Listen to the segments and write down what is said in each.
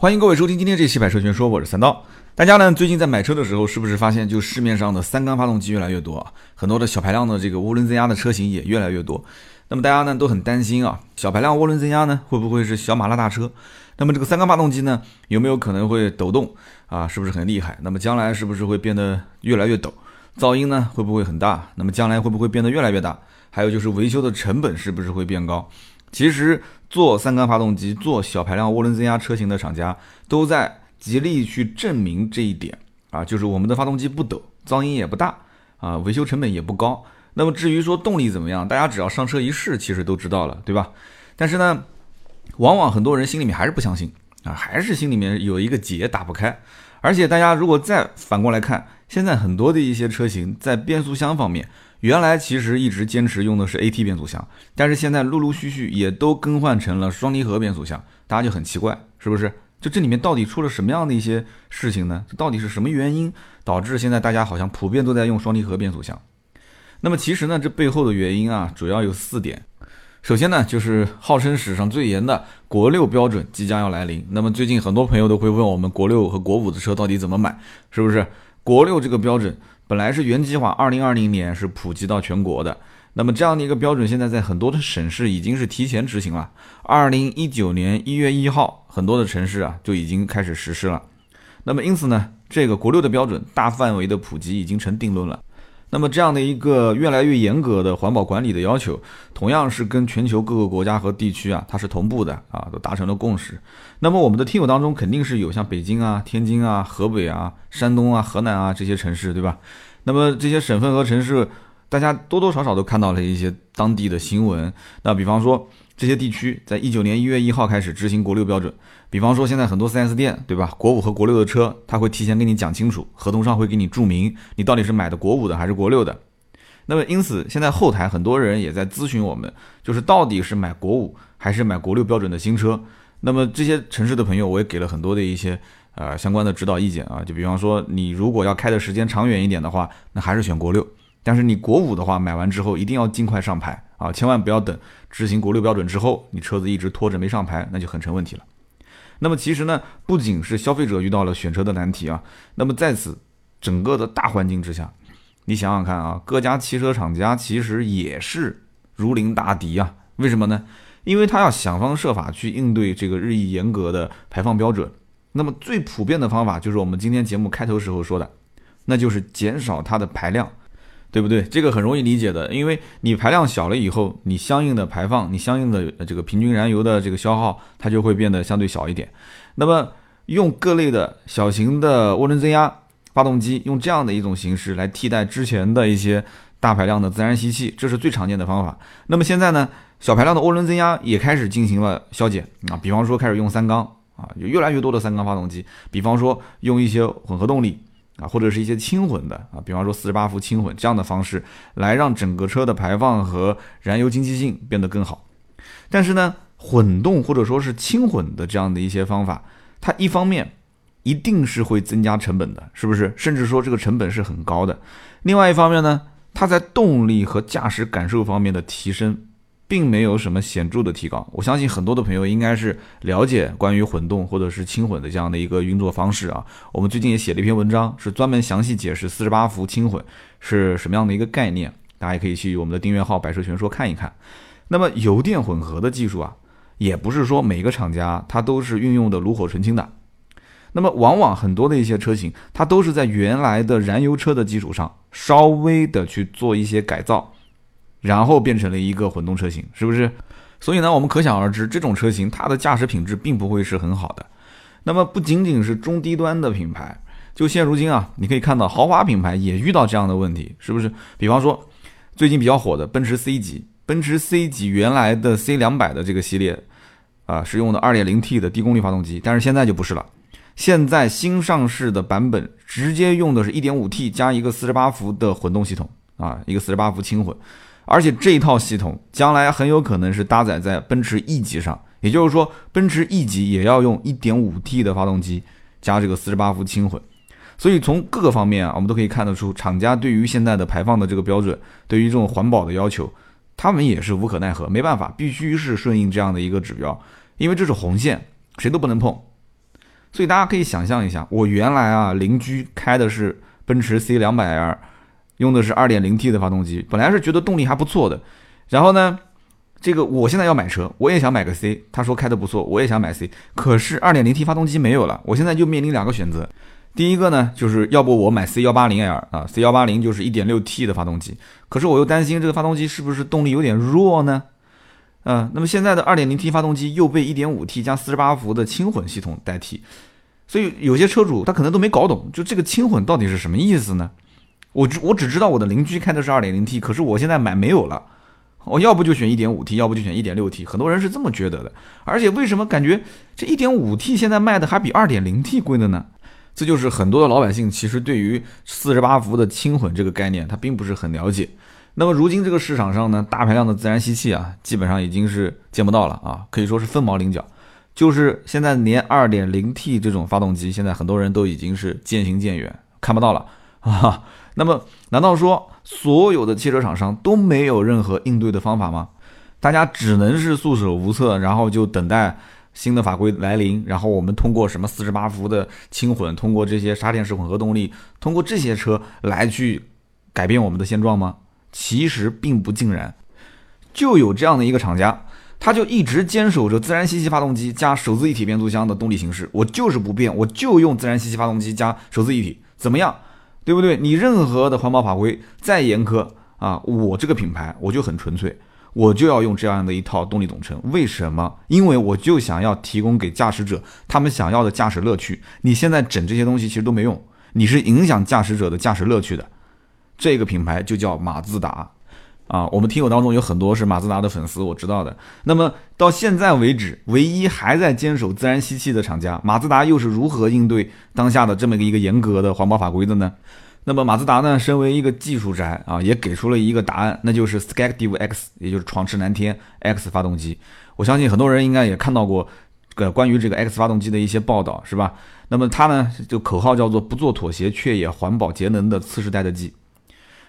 欢迎各位收听今天这期百车全说，我是三刀。大家呢最近在买车的时候，是不是发现就市面上的三缸发动机越来越多啊？很多的小排量的这个涡轮增压的车型也越来越多。那么大家呢都很担心啊，小排量涡轮增压呢会不会是小马拉大车？那么这个三缸发动机呢有没有可能会抖动啊？是不是很厉害？那么将来是不是会变得越来越抖？噪音呢会不会很大？那么将来会不会变得越来越大？还有就是维修的成本是不是会变高？其实做三缸发动机、做小排量涡轮增压车型的厂家都在极力去证明这一点啊，就是我们的发动机不抖，噪音也不大啊，维修成本也不高。那么至于说动力怎么样，大家只要上车一试，其实都知道了，对吧？但是呢，往往很多人心里面还是不相信啊，还是心里面有一个结打不开。而且大家如果再反过来看，现在很多的一些车型在变速箱方面。原来其实一直坚持用的是 AT 变速箱，但是现在陆陆续续也都更换成了双离合变速箱，大家就很奇怪，是不是？就这里面到底出了什么样的一些事情呢？到底是什么原因导致现在大家好像普遍都在用双离合变速箱？那么其实呢，这背后的原因啊，主要有四点。首先呢，就是号称史上最严的国六标准即将要来临。那么最近很多朋友都会问我们，国六和国五的车到底怎么买？是不是？国六这个标准？本来是原计划，二零二零年是普及到全国的。那么这样的一个标准，现在在很多的省市已经是提前执行了。二零一九年一月一号，很多的城市啊就已经开始实施了。那么因此呢，这个国六的标准大范围的普及已经成定论了。那么这样的一个越来越严格的环保管理的要求，同样是跟全球各个国家和地区啊，它是同步的啊，都达成了共识。那么我们的听友当中肯定是有像北京啊、天津啊、河北啊、山东啊、河南啊这些城市，对吧？那么这些省份和城市，大家多多少少都看到了一些当地的新闻。那比方说。这些地区在一九年一月一号开始执行国六标准，比方说现在很多 4S 店，对吧？国五和国六的车，他会提前跟你讲清楚，合同上会给你注明，你到底是买的国五的还是国六的。那么因此，现在后台很多人也在咨询我们，就是到底是买国五还是买国六标准的新车。那么这些城市的朋友，我也给了很多的一些呃相关的指导意见啊，就比方说你如果要开的时间长远一点的话，那还是选国六。但是你国五的话，买完之后一定要尽快上牌啊，千万不要等执行国六标准之后，你车子一直拖着没上牌，那就很成问题了。那么其实呢，不仅是消费者遇到了选车的难题啊，那么在此整个的大环境之下，你想想看啊，各家汽车厂家其实也是如临大敌啊。为什么呢？因为他要想方设法去应对这个日益严格的排放标准。那么最普遍的方法就是我们今天节目开头时候说的，那就是减少它的排量。对不对？这个很容易理解的，因为你排量小了以后，你相应的排放，你相应的这个平均燃油的这个消耗，它就会变得相对小一点。那么用各类的小型的涡轮增压发动机，用这样的一种形式来替代之前的一些大排量的自然吸气，这是最常见的方法。那么现在呢，小排量的涡轮增压也开始进行了消减啊，比方说开始用三缸啊，有越来越多的三缸发动机，比方说用一些混合动力。啊，或者是一些轻混的啊，比方说四十八伏轻混这样的方式，来让整个车的排放和燃油经济性变得更好。但是呢，混动或者说是轻混的这样的一些方法，它一方面一定是会增加成本的，是不是？甚至说这个成本是很高的。另外一方面呢，它在动力和驾驶感受方面的提升。并没有什么显著的提高，我相信很多的朋友应该是了解关于混动或者是轻混的这样的一个运作方式啊。我们最近也写了一篇文章，是专门详细解释四十八伏轻混是什么样的一个概念，大家也可以去我们的订阅号“百车全说”看一看。那么油电混合的技术啊，也不是说每个厂家它都是运用的炉火纯青的，那么往往很多的一些车型，它都是在原来的燃油车的基础上稍微的去做一些改造。然后变成了一个混动车型，是不是？所以呢，我们可想而知，这种车型它的驾驶品质并不会是很好的。那么不仅仅是中低端的品牌，就现如今啊，你可以看到豪华品牌也遇到这样的问题，是不是？比方说最近比较火的奔驰 C 级，奔驰 C 级原来的 C 两百的这个系列啊，是用的 2.0T 的低功率发动机，但是现在就不是了。现在新上市的版本直接用的是一点五 T 加一个四十八伏的混动系统啊，一个四十八伏轻混。而且这一套系统将来很有可能是搭载在奔驰 E 级上，也就是说，奔驰 E 级也要用 1.5T 的发动机加这个48伏轻混。所以从各个方面啊，我们都可以看得出，厂家对于现在的排放的这个标准，对于这种环保的要求，他们也是无可奈何，没办法，必须是顺应这样的一个指标，因为这是红线，谁都不能碰。所以大家可以想象一下，我原来啊邻居开的是奔驰 C 两百 L，用的是二点零 T 的发动机，本来是觉得动力还不错的，然后呢，这个我现在要买车，我也想买个 C，他说开的不错，我也想买 C，可是二点零 T 发动机没有了，我现在就面临两个选择。第一个呢，就是要不我买 C 幺八零 L 啊，C 幺八零就是一点六 T 的发动机，可是我又担心这个发动机是不是动力有点弱呢？嗯，那么现在的二点零 T 发动机又被一点五 T 加四十八伏的轻混系统代替，所以有些车主他可能都没搞懂，就这个轻混到底是什么意思呢？我只我只知道我的邻居开的是二点零 T，可是我现在买没有了，我要不就选一点五 T，要不就选一点六 T，很多人是这么觉得的。而且为什么感觉这一点五 T 现在卖的还比二点零 T 贵的呢？这就是很多的老百姓其实对于四十八伏的轻混这个概念，他并不是很了解。那么如今这个市场上呢，大排量的自然吸气啊，基本上已经是见不到了啊，可以说是凤毛麟角。就是现在连二点零 T 这种发动机，现在很多人都已经是渐行渐远，看不到了啊。那么难道说所有的汽车厂商都没有任何应对的方法吗？大家只能是束手无策，然后就等待。新的法规来临，然后我们通过什么四十八伏的轻混，通过这些插电式混合动力，通过这些车来去改变我们的现状吗？其实并不尽然。就有这样的一个厂家，他就一直坚守着自然吸气发动机加手自一体变速箱的动力形式，我就是不变，我就用自然吸气发动机加手自一体，怎么样？对不对？你任何的环保法规再严苛啊，我这个品牌我就很纯粹。我就要用这样的一套动力总成，为什么？因为我就想要提供给驾驶者他们想要的驾驶乐趣。你现在整这些东西其实都没用，你是影响驾驶者的驾驶乐趣的。这个品牌就叫马自达啊。我们听友当中有很多是马自达的粉丝，我知道的。那么到现在为止，唯一还在坚守自然吸气的厂家，马自达又是如何应对当下的这么一个严格的环保法规的呢？那么马自达呢，身为一个技术宅啊，也给出了一个答案，那就是 Skagdiv X，也就是闯驰蓝天 X 发动机。我相信很多人应该也看到过，个关于这个 X 发动机的一些报道，是吧？那么它呢，就口号叫做“不做妥协，却也环保节能的次世代的 G”。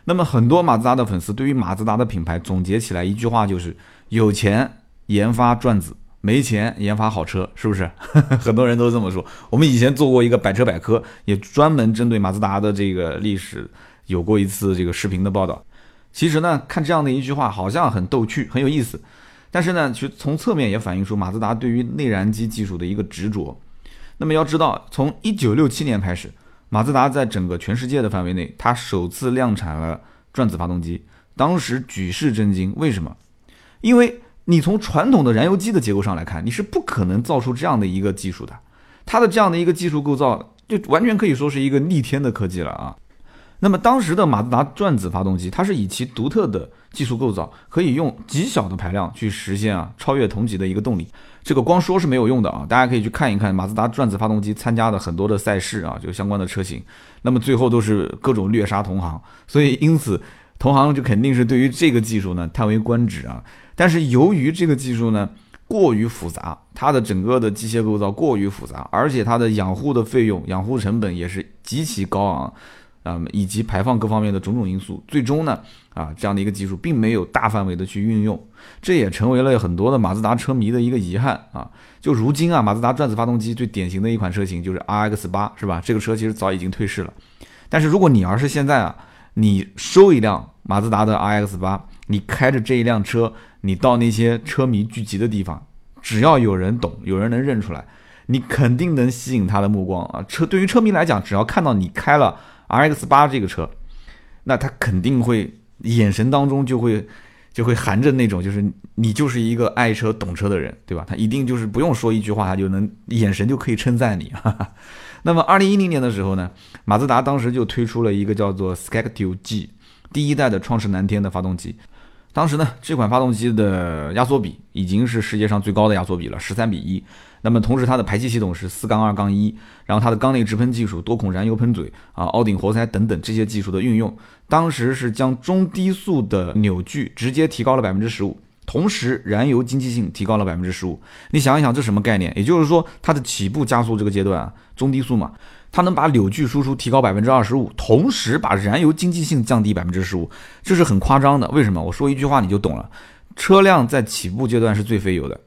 那么很多马自达的粉丝对于马自达的品牌总结起来一句话就是：有钱研发转子。没钱研发好车，是不是？很多人都这么说。我们以前做过一个百车百科，也专门针对马自达的这个历史有过一次这个视频的报道。其实呢，看这样的一句话，好像很逗趣，很有意思。但是呢，其实从侧面也反映出马自达对于内燃机技术的一个执着。那么要知道，从一九六七年开始，马自达在整个全世界的范围内，它首次量产了转子发动机，当时举世震惊。为什么？因为。你从传统的燃油机的结构上来看，你是不可能造出这样的一个技术的。它的这样的一个技术构造，就完全可以说是一个逆天的科技了啊。那么当时的马自达转子发动机，它是以其独特的技术构造，可以用极小的排量去实现啊超越同级的一个动力。这个光说是没有用的啊，大家可以去看一看马自达转子发动机参加的很多的赛事啊，就相关的车型，那么最后都是各种虐杀同行。所以因此，同行就肯定是对于这个技术呢叹为观止啊。但是由于这个技术呢过于复杂，它的整个的机械构造过于复杂，而且它的养护的费用、养护成本也是极其高昂，啊，以及排放各方面的种种因素，最终呢，啊，这样的一个技术并没有大范围的去运用，这也成为了很多的马自达车迷的一个遗憾啊。就如今啊，马自达转子发动机最典型的一款车型就是 RX 八，是吧？这个车其实早已经退市了。但是如果你要是现在啊，你收一辆马自达的 RX 八，你开着这一辆车。你到那些车迷聚集的地方，只要有人懂，有人能认出来，你肯定能吸引他的目光啊！车对于车迷来讲，只要看到你开了 RX 八这个车，那他肯定会眼神当中就会就会含着那种，就是你就是一个爱车懂车的人，对吧？他一定就是不用说一句话，他就能眼神就可以称赞你。那么，二零一零年的时候呢，马自达当时就推出了一个叫做 Skyactiv-G 第一代的创世蓝天的发动机。当时呢，这款发动机的压缩比已经是世界上最高的压缩比了，十三比一。那么同时，它的排气系统是四杠二杠一，然后它的缸内直喷技术、多孔燃油喷嘴啊、凹顶活塞等等这些技术的运用，当时是将中低速的扭矩直接提高了百分之十五，同时燃油经济性提高了百分之十五。你想一想，这什么概念？也就是说，它的起步加速这个阶段啊，中低速嘛。它能把扭矩输出提高百分之二十五，同时把燃油经济性降低百分之十五，这是很夸张的。为什么？我说一句话你就懂了。车辆在起步阶段是最费油的，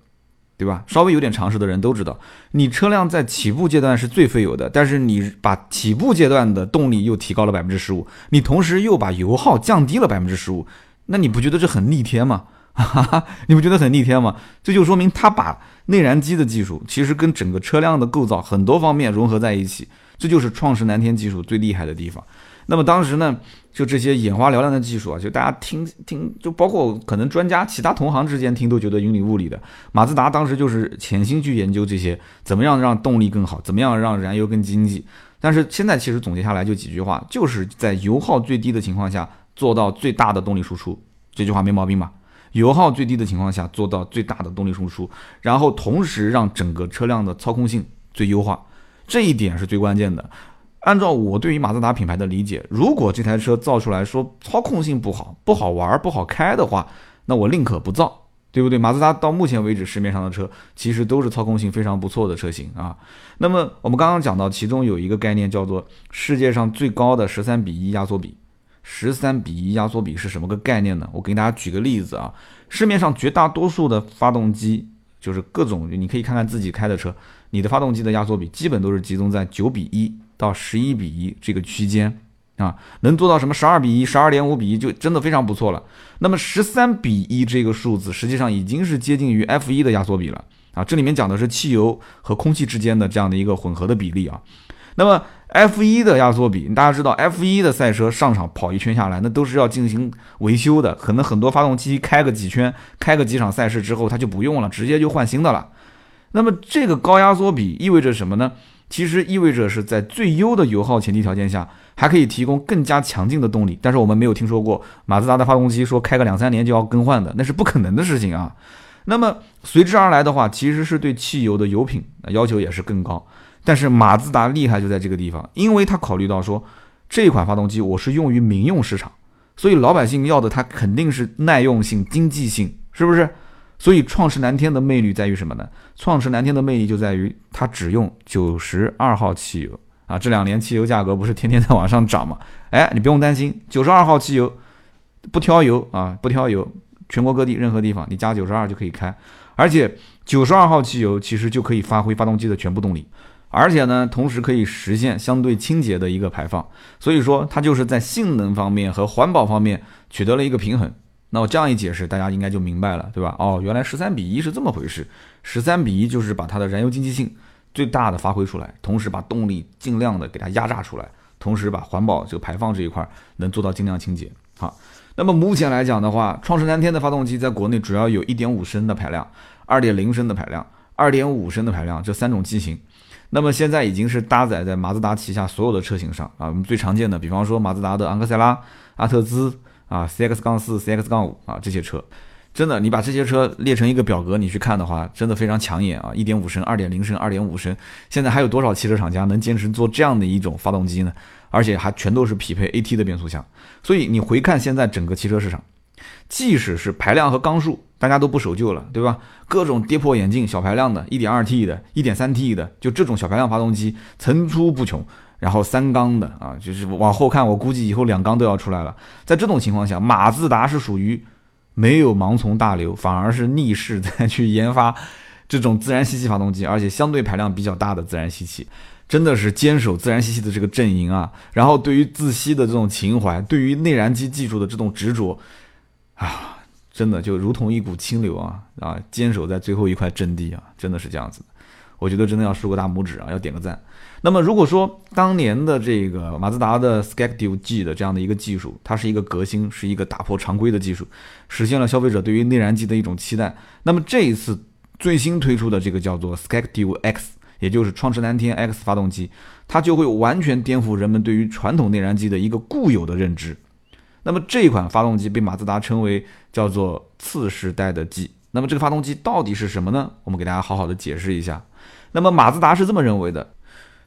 对吧？稍微有点常识的人都知道，你车辆在起步阶段是最费油的，但是你把起步阶段的动力又提高了百分之十五，你同时又把油耗降低了百分之十五，那你不觉得这很逆天吗？哈哈，你不觉得很逆天吗？这就说明它把内燃机的技术其实跟整个车辆的构造很多方面融合在一起，这就是创世蓝天技术最厉害的地方。那么当时呢，就这些眼花缭乱的技术啊，就大家听听，就包括可能专家、其他同行之间听都觉得云里雾里的。马自达当时就是潜心去研究这些，怎么样让动力更好，怎么样让燃油更经济。但是现在其实总结下来就几句话，就是在油耗最低的情况下做到最大的动力输出，这句话没毛病吧？油耗最低的情况下做到最大的动力输出，然后同时让整个车辆的操控性最优化，这一点是最关键的。按照我对于马自达品牌的理解，如果这台车造出来说操控性不好、不好玩、不好开的话，那我宁可不造，对不对？马自达到目前为止市面上的车其实都是操控性非常不错的车型啊。那么我们刚刚讲到，其中有一个概念叫做世界上最高的十三比一压缩比。十三比一压缩比是什么个概念呢？我给大家举个例子啊，市面上绝大多数的发动机，就是各种你可以看看自己开的车，你的发动机的压缩比基本都是集中在九比一。到十一比一这个区间啊，能做到什么十二比一、十二点五比一就真的非常不错了。那么十三比一这个数字实际上已经是接近于 F 一的压缩比了啊。这里面讲的是汽油和空气之间的这样的一个混合的比例啊。那么 F 一的压缩比，大家知道 F 一的赛车上场跑一圈下来，那都是要进行维修的，可能很多发动机开个几圈、开个几场赛事之后，它就不用了，直接就换新的了。那么这个高压缩比意味着什么呢？其实意味着是在最优的油耗前提条件下，还可以提供更加强劲的动力。但是我们没有听说过马自达的发动机说开个两三年就要更换的，那是不可能的事情啊。那么随之而来的话，其实是对汽油的油品要求也是更高。但是马自达厉害就在这个地方，因为他考虑到说这款发动机我是用于民用市场，所以老百姓要的它肯定是耐用性、经济性，是不是？所以创世蓝天的魅力在于什么呢？创世蓝天的魅力就在于它只用九十二号汽油啊！这两年汽油价格不是天天在往上涨吗？哎，你不用担心，九十二号汽油不挑油啊，不挑油，全国各地任何地方你加九十二就可以开，而且九十二号汽油其实就可以发挥发动机的全部动力，而且呢，同时可以实现相对清洁的一个排放，所以说它就是在性能方面和环保方面取得了一个平衡。那我这样一解释，大家应该就明白了，对吧？哦，原来十三比一是这么回事。十三比一就是把它的燃油经济性最大的发挥出来，同时把动力尽量的给它压榨出来，同时把环保这个排放这一块能做到尽量清洁。好，那么目前来讲的话，创世蓝天的发动机在国内主要有一点五升的排量、二点零升的排量、二点五升的排量这三种机型。那么现在已经是搭载在马自达旗下所有的车型上啊。我们最常见的，比方说马自达的昂克赛拉、阿特兹。啊，C X 杠四、C X 杠五啊，这些车，真的，你把这些车列成一个表格，你去看的话，真的非常抢眼啊！一点五升、二点零升、二点五升，现在还有多少汽车厂家能坚持做这样的一种发动机呢？而且还全都是匹配 A T 的变速箱。所以你回看现在整个汽车市场，即使是排量和缸数，大家都不守旧了，对吧？各种跌破眼镜小排量的，一点二 T 的、一点三 T 的，就这种小排量发动机层出不穷。然后三缸的啊，就是往后看，我估计以后两缸都要出来了。在这种情况下，马自达是属于没有盲从大流，反而是逆势在去研发这种自然吸气发动机，而且相对排量比较大的自然吸气，真的是坚守自然吸气的这个阵营啊。然后对于自吸的这种情怀，对于内燃机技术的这种执着啊，真的就如同一股清流啊啊，坚守在最后一块阵地啊，真的是这样子。我觉得真的要竖个大拇指啊，要点个赞。那么如果说当年的这个马自达的 SKECTIV G 的这样的一个技术，它是一个革新，是一个打破常规的技术，实现了消费者对于内燃机的一种期待。那么这一次最新推出的这个叫做 SKECTIV X 也就是创驰蓝天 X 发动机，它就会完全颠覆人们对于传统内燃机的一个固有的认知。那么这一款发动机被马自达称为叫做次时代的 G。那么这个发动机到底是什么呢？我们给大家好好的解释一下。那么马自达是这么认为的。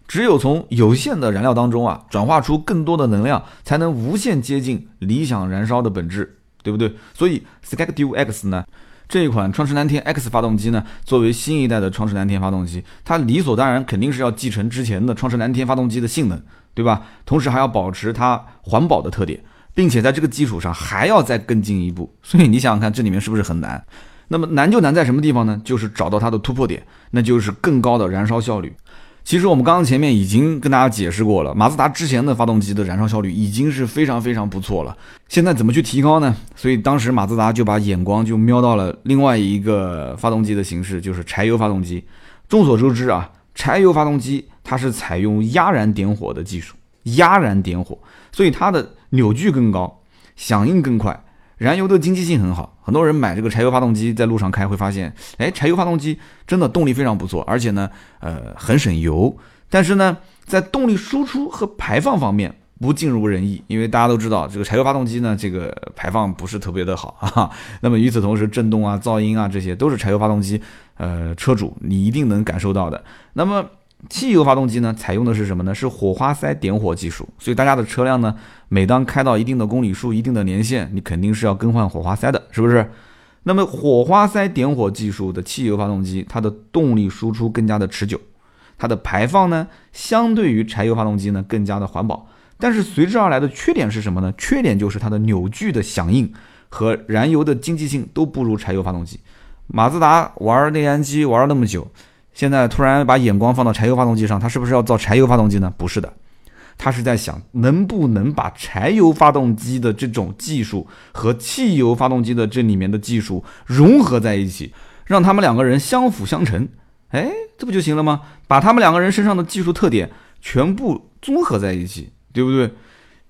只有从有限的燃料当中啊，转化出更多的能量，才能无限接近理想燃烧的本质，对不对？所以 Skective X 呢，这一款创世蓝天 X 发动机呢，作为新一代的创驰蓝天发动机，它理所当然肯定是要继承之前的创驰蓝天发动机的性能，对吧？同时还要保持它环保的特点，并且在这个基础上还要再更进一步。所以你想想看，这里面是不是很难？那么难就难在什么地方呢？就是找到它的突破点，那就是更高的燃烧效率。其实我们刚刚前面已经跟大家解释过了，马自达之前的发动机的燃烧效率已经是非常非常不错了。现在怎么去提高呢？所以当时马自达就把眼光就瞄到了另外一个发动机的形式，就是柴油发动机。众所周知啊，柴油发动机它是采用压燃点火的技术，压燃点火，所以它的扭矩更高，响应更快。燃油的经济性很好，很多人买这个柴油发动机在路上开会发现，哎，柴油发动机真的动力非常不错，而且呢，呃，很省油。但是呢，在动力输出和排放方面不尽如人意，因为大家都知道，这个柴油发动机呢，这个排放不是特别的好 啊。那么与此同时，震动啊、噪音啊，这些都是柴油发动机，呃，车主你一定能感受到的。那么汽油发动机呢，采用的是什么呢？是火花塞点火技术。所以大家的车辆呢，每当开到一定的公里数、一定的年限，你肯定是要更换火花塞的，是不是？那么火花塞点火技术的汽油发动机，它的动力输出更加的持久，它的排放呢，相对于柴油发动机呢，更加的环保。但是随之而来的缺点是什么呢？缺点就是它的扭矩的响应和燃油的经济性都不如柴油发动机。马自达玩内燃机玩了那么久。现在突然把眼光放到柴油发动机上，它是不是要造柴油发动机呢？不是的，他是在想能不能把柴油发动机的这种技术和汽油发动机的这里面的技术融合在一起，让他们两个人相辅相成。哎，这不就行了吗？把他们两个人身上的技术特点全部综合在一起，对不对？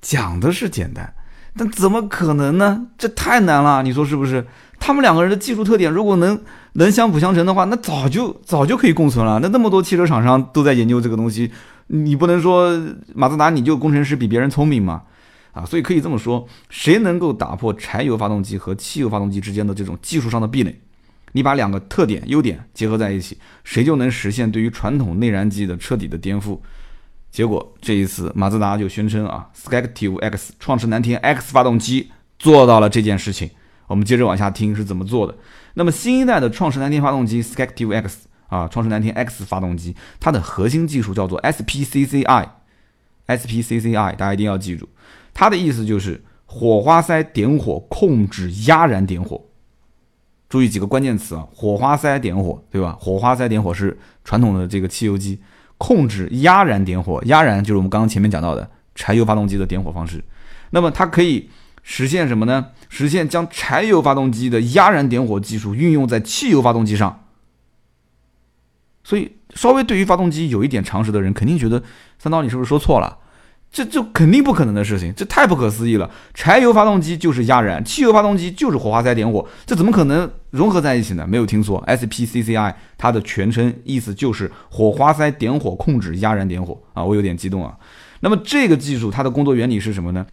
讲的是简单，但怎么可能呢？这太难了，你说是不是？他们两个人的技术特点，如果能能相辅相成的话，那早就早就可以共存了。那那么多汽车厂商都在研究这个东西，你不能说马自达你就工程师比别人聪明吗？啊，所以可以这么说，谁能够打破柴油发动机和汽油发动机之间的这种技术上的壁垒，你把两个特点优点结合在一起，谁就能实现对于传统内燃机的彻底的颠覆。结果这一次马自达就宣称啊，Skactiv X 创世蓝天 X 发动机做到了这件事情。我们接着往下听是怎么做的。那么新一代的创世蓝天发动机 Skactiv X 啊，创世蓝天 X 发动机，它的核心技术叫做 SPCCI，SPCCI 大家一定要记住，它的意思就是火花塞点火控制压燃点火。注意几个关键词啊，火花塞点火，对吧？火花塞点火是传统的这个汽油机，控制压燃点火，压燃就是我们刚刚前面讲到的柴油发动机的点火方式。那么它可以。实现什么呢？实现将柴油发动机的压燃点火技术运用在汽油发动机上。所以，稍微对于发动机有一点常识的人，肯定觉得三刀你是不是说错了？这这肯定不可能的事情，这太不可思议了。柴油发动机就是压燃，汽油发动机就是火花塞点火，这怎么可能融合在一起呢？没有听错，SPCCI 它的全称意思就是火花塞点火控制压燃点火啊！我有点激动啊。那么这个技术它的工作原理是什么呢？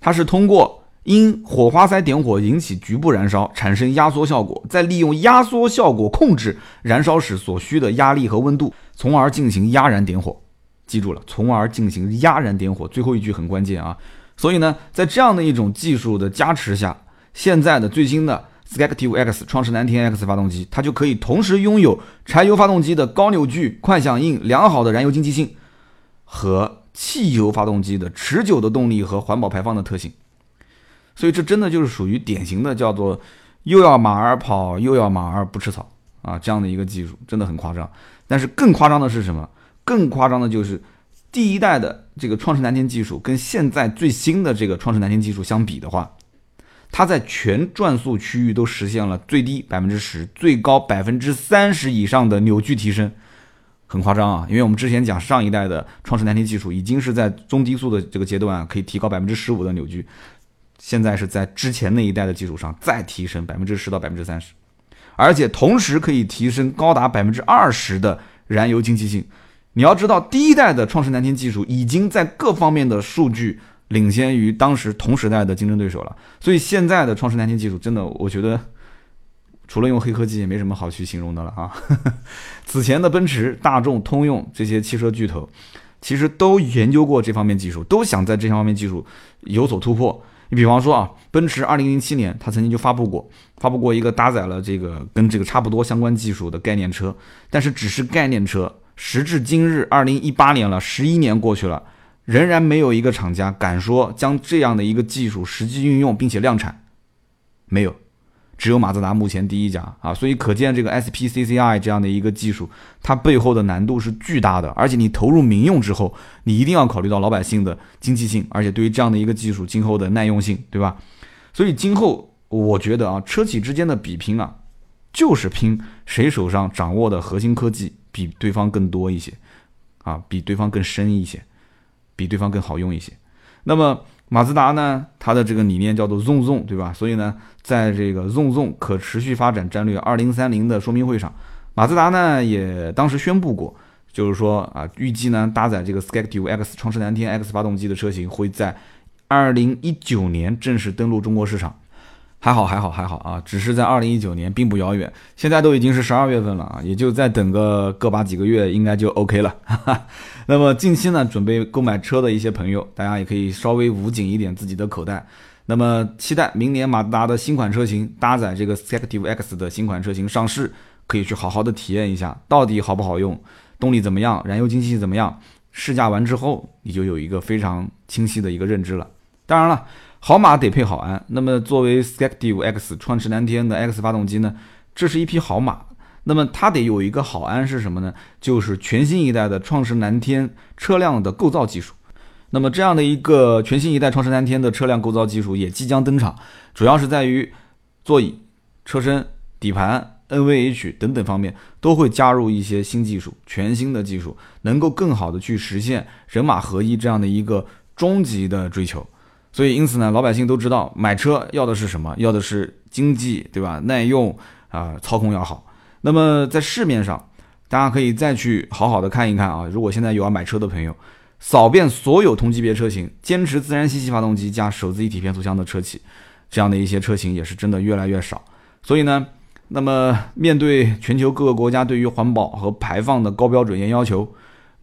它是通过因火花塞点火引起局部燃烧，产生压缩效果，再利用压缩效果控制燃烧时所需的压力和温度，从而进行压燃点火。记住了，从而进行压燃点火。最后一句很关键啊！所以呢，在这样的一种技术的加持下，现在的最新的 Skactiv X 创世蓝天 X 发动机，它就可以同时拥有柴油发动机的高扭矩、快响应、良好的燃油经济性，和汽油发动机的持久的动力和环保排放的特性。所以这真的就是属于典型的叫做又要马儿跑又要马儿不吃草啊这样的一个技术，真的很夸张。但是更夸张的是什么？更夸张的就是第一代的这个创世蓝天技术跟现在最新的这个创世蓝天技术相比的话，它在全转速区域都实现了最低百分之十、最高百分之三十以上的扭矩提升，很夸张啊！因为我们之前讲上一代的创世蓝天技术已经是在中低速的这个阶段可以提高百分之十五的扭矩。现在是在之前那一代的基础上再提升百分之十到百分之三十，而且同时可以提升高达百分之二十的燃油经济性。你要知道，第一代的创世蓝天技术已经在各方面的数据领先于当时同时代的竞争对手了。所以现在的创世蓝天技术真的，我觉得 除了用黑科技也没什么好去形容的了啊。此前的奔驰、大众、通用这些汽车巨头，其实都研究过这方面技术，都想在这方面技术有所突破。你比方说啊，奔驰二零零七年，它曾经就发布过，发布过一个搭载了这个跟这个差不多相关技术的概念车，但是只是概念车。时至今日，二零一八年了，十一年过去了，仍然没有一个厂家敢说将这样的一个技术实际运用并且量产，没有。只有马自达目前第一家啊，所以可见这个 SPCCI 这样的一个技术，它背后的难度是巨大的，而且你投入民用之后，你一定要考虑到老百姓的经济性，而且对于这样的一个技术今后的耐用性，对吧？所以今后我觉得啊，车企之间的比拼啊，就是拼谁手上掌握的核心科技比对方更多一些，啊，比对方更深一些，比对方更好用一些。那么马自达呢，它的这个理念叫做 “zone zone”，对吧？所以呢，在这个 “zone zone” 可持续发展战略二零三零的说明会上，马自达呢也当时宣布过，就是说啊，预计呢搭载这个 Skective X 创世蓝天 X 发动机的车型会在二零一九年正式登陆中国市场。还好，还好，还好啊！只是在二零一九年，并不遥远。现在都已经是十二月份了啊，也就再等个个把几个月，应该就 OK 了。那么近期呢，准备购买车的一些朋友，大家也可以稍微捂紧一点自己的口袋。那么期待明年马自达的新款车型搭载这个 Active X 的新款车型上市，可以去好好的体验一下，到底好不好用，动力怎么样，燃油经济怎么样。试驾完之后，你就有一个非常清晰的一个认知了。当然了。好马得配好鞍，那么作为 Skective X 创驰蓝天的 X 发动机呢，这是一匹好马。那么它得有一个好鞍是什么呢？就是全新一代的创驰蓝天车辆的构造技术。那么这样的一个全新一代创驰蓝天的车辆构造技术也即将登场，主要是在于座椅、车身、底盘、NVH 等等方面都会加入一些新技术，全新的技术能够更好的去实现人马合一这样的一个终极的追求。所以，因此呢，老百姓都知道买车要的是什么？要的是经济，对吧？耐用啊，操控要好。那么在市面上，大家可以再去好好的看一看啊。如果现在有要买车的朋友，扫遍所有同级别车型，坚持自然吸气发动机加手自一体变速箱的车企，这样的一些车型也是真的越来越少。所以呢，那么面对全球各个国家对于环保和排放的高标准严要求。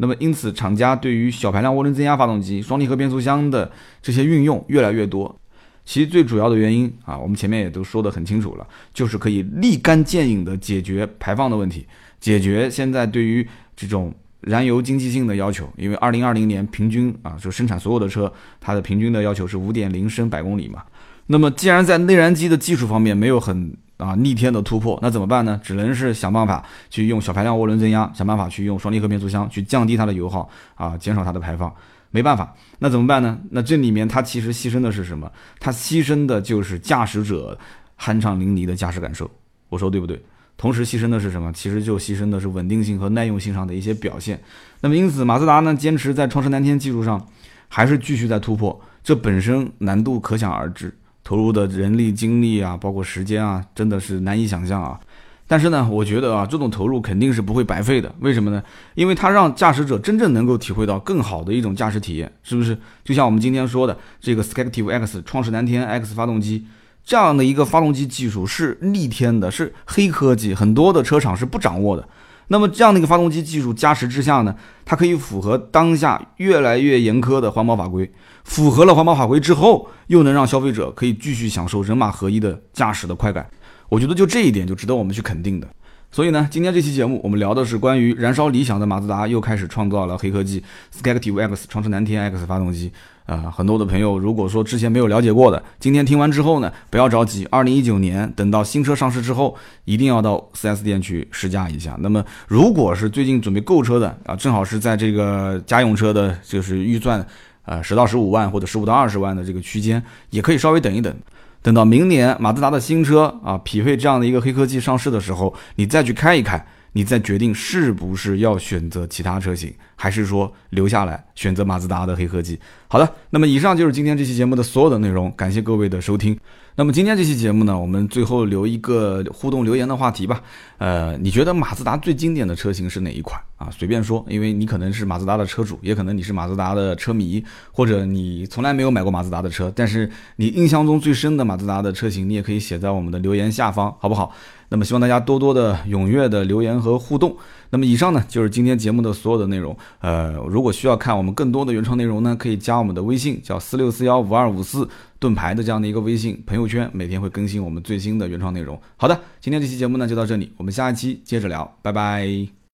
那么，因此，厂家对于小排量涡轮增压发动机、双离合变速箱的这些运用越来越多。其实最主要的原因啊，我们前面也都说得很清楚了，就是可以立竿见影的解决排放的问题，解决现在对于这种燃油经济性的要求。因为二零二零年平均啊，就生产所有的车，它的平均的要求是五点零升百公里嘛。那么，既然在内燃机的技术方面没有很啊，逆天的突破，那怎么办呢？只能是想办法去用小排量涡轮增压，想办法去用双离合变速箱去降低它的油耗啊，减少它的排放。没办法，那怎么办呢？那这里面它其实牺牲的是什么？它牺牲的就是驾驶者酣畅淋漓的驾驶感受。我说对不对？同时牺牲的是什么？其实就牺牲的是稳定性和耐用性上的一些表现。那么因此，马自达呢坚持在创世蓝天技术上还是继续在突破，这本身难度可想而知。投入的人力、精力啊，包括时间啊，真的是难以想象啊。但是呢，我觉得啊，这种投入肯定是不会白费的。为什么呢？因为它让驾驶者真正能够体会到更好的一种驾驶体验，是不是？就像我们今天说的这个 Skective X 创世蓝天 X 发动机这样的一个发动机技术是逆天的，是黑科技，很多的车厂是不掌握的。那么这样的一个发动机技术加持之下呢，它可以符合当下越来越严苛的环保法规。符合了环保法规之后，又能让消费者可以继续享受人马合一的驾驶的快感，我觉得就这一点就值得我们去肯定的。所以呢，今天这期节目我们聊的是关于燃烧理想的马自达又开始创造了黑科技 Skective X 创驰蓝天 X 发动机啊，很多的朋友如果说之前没有了解过的，今天听完之后呢，不要着急，二零一九年等到新车上市之后，一定要到 4S 店去试驾一下。那么如果是最近准备购车的啊，正好是在这个家用车的就是预算。呃，十到十五万或者十五到二十万的这个区间，也可以稍微等一等，等到明年马自达的新车啊，匹配这样的一个黑科技上市的时候，你再去开一开，你再决定是不是要选择其他车型，还是说留下来选择马自达的黑科技。好的，那么以上就是今天这期节目的所有的内容，感谢各位的收听。那么今天这期节目呢，我们最后留一个互动留言的话题吧。呃，你觉得马自达最经典的车型是哪一款啊？随便说，因为你可能是马自达的车主，也可能你是马自达的车迷，或者你从来没有买过马自达的车，但是你印象中最深的马自达的车型，你也可以写在我们的留言下方，好不好？那么希望大家多多的踊跃的留言和互动。那么以上呢就是今天节目的所有的内容。呃，如果需要看我们更多的原创内容呢，可以加我们的微信，叫四六四幺五二五四。盾牌的这样的一个微信朋友圈，每天会更新我们最新的原创内容。好的，今天这期节目呢就到这里，我们下一期接着聊，拜拜。